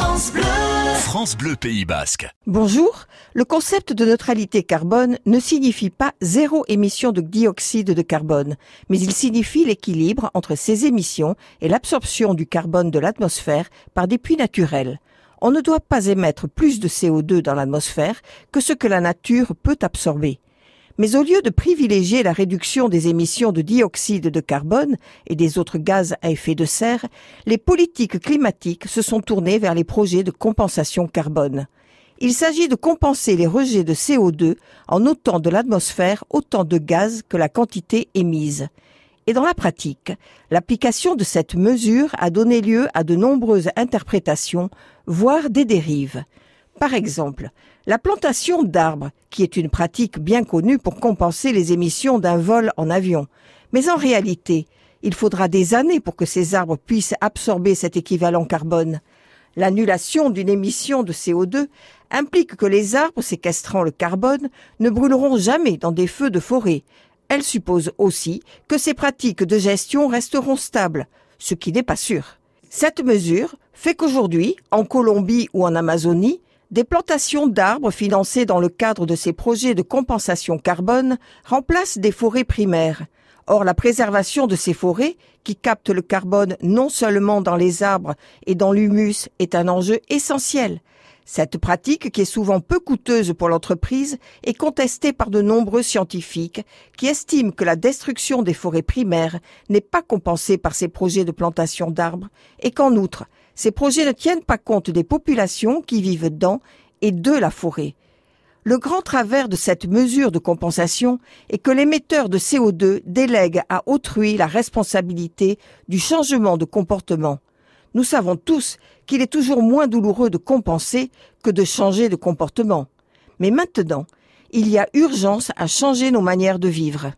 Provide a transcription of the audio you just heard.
France Bleu. France Bleu Pays Basque. Bonjour. Le concept de neutralité carbone ne signifie pas zéro émission de dioxyde de carbone, mais il signifie l'équilibre entre ces émissions et l'absorption du carbone de l'atmosphère par des puits naturels. On ne doit pas émettre plus de CO2 dans l'atmosphère que ce que la nature peut absorber. Mais au lieu de privilégier la réduction des émissions de dioxyde de carbone et des autres gaz à effet de serre, les politiques climatiques se sont tournées vers les projets de compensation carbone. Il s'agit de compenser les rejets de CO2 en ôtant de l'atmosphère autant de gaz que la quantité émise. Et dans la pratique, l'application de cette mesure a donné lieu à de nombreuses interprétations, voire des dérives. Par exemple, la plantation d'arbres, qui est une pratique bien connue pour compenser les émissions d'un vol en avion. Mais en réalité, il faudra des années pour que ces arbres puissent absorber cet équivalent carbone. L'annulation d'une émission de CO2 implique que les arbres séquestrant le carbone ne brûleront jamais dans des feux de forêt. Elle suppose aussi que ces pratiques de gestion resteront stables, ce qui n'est pas sûr. Cette mesure fait qu'aujourd'hui, en Colombie ou en Amazonie, des plantations d'arbres financées dans le cadre de ces projets de compensation carbone remplacent des forêts primaires. Or, la préservation de ces forêts, qui captent le carbone non seulement dans les arbres et dans l'humus, est un enjeu essentiel. Cette pratique, qui est souvent peu coûteuse pour l'entreprise, est contestée par de nombreux scientifiques qui estiment que la destruction des forêts primaires n'est pas compensée par ces projets de plantation d'arbres et qu'en outre, ces projets ne tiennent pas compte des populations qui vivent dans et de la forêt. Le grand travers de cette mesure de compensation est que l'émetteur de CO2 délègue à autrui la responsabilité du changement de comportement. Nous savons tous qu'il est toujours moins douloureux de compenser que de changer de comportement. Mais maintenant, il y a urgence à changer nos manières de vivre.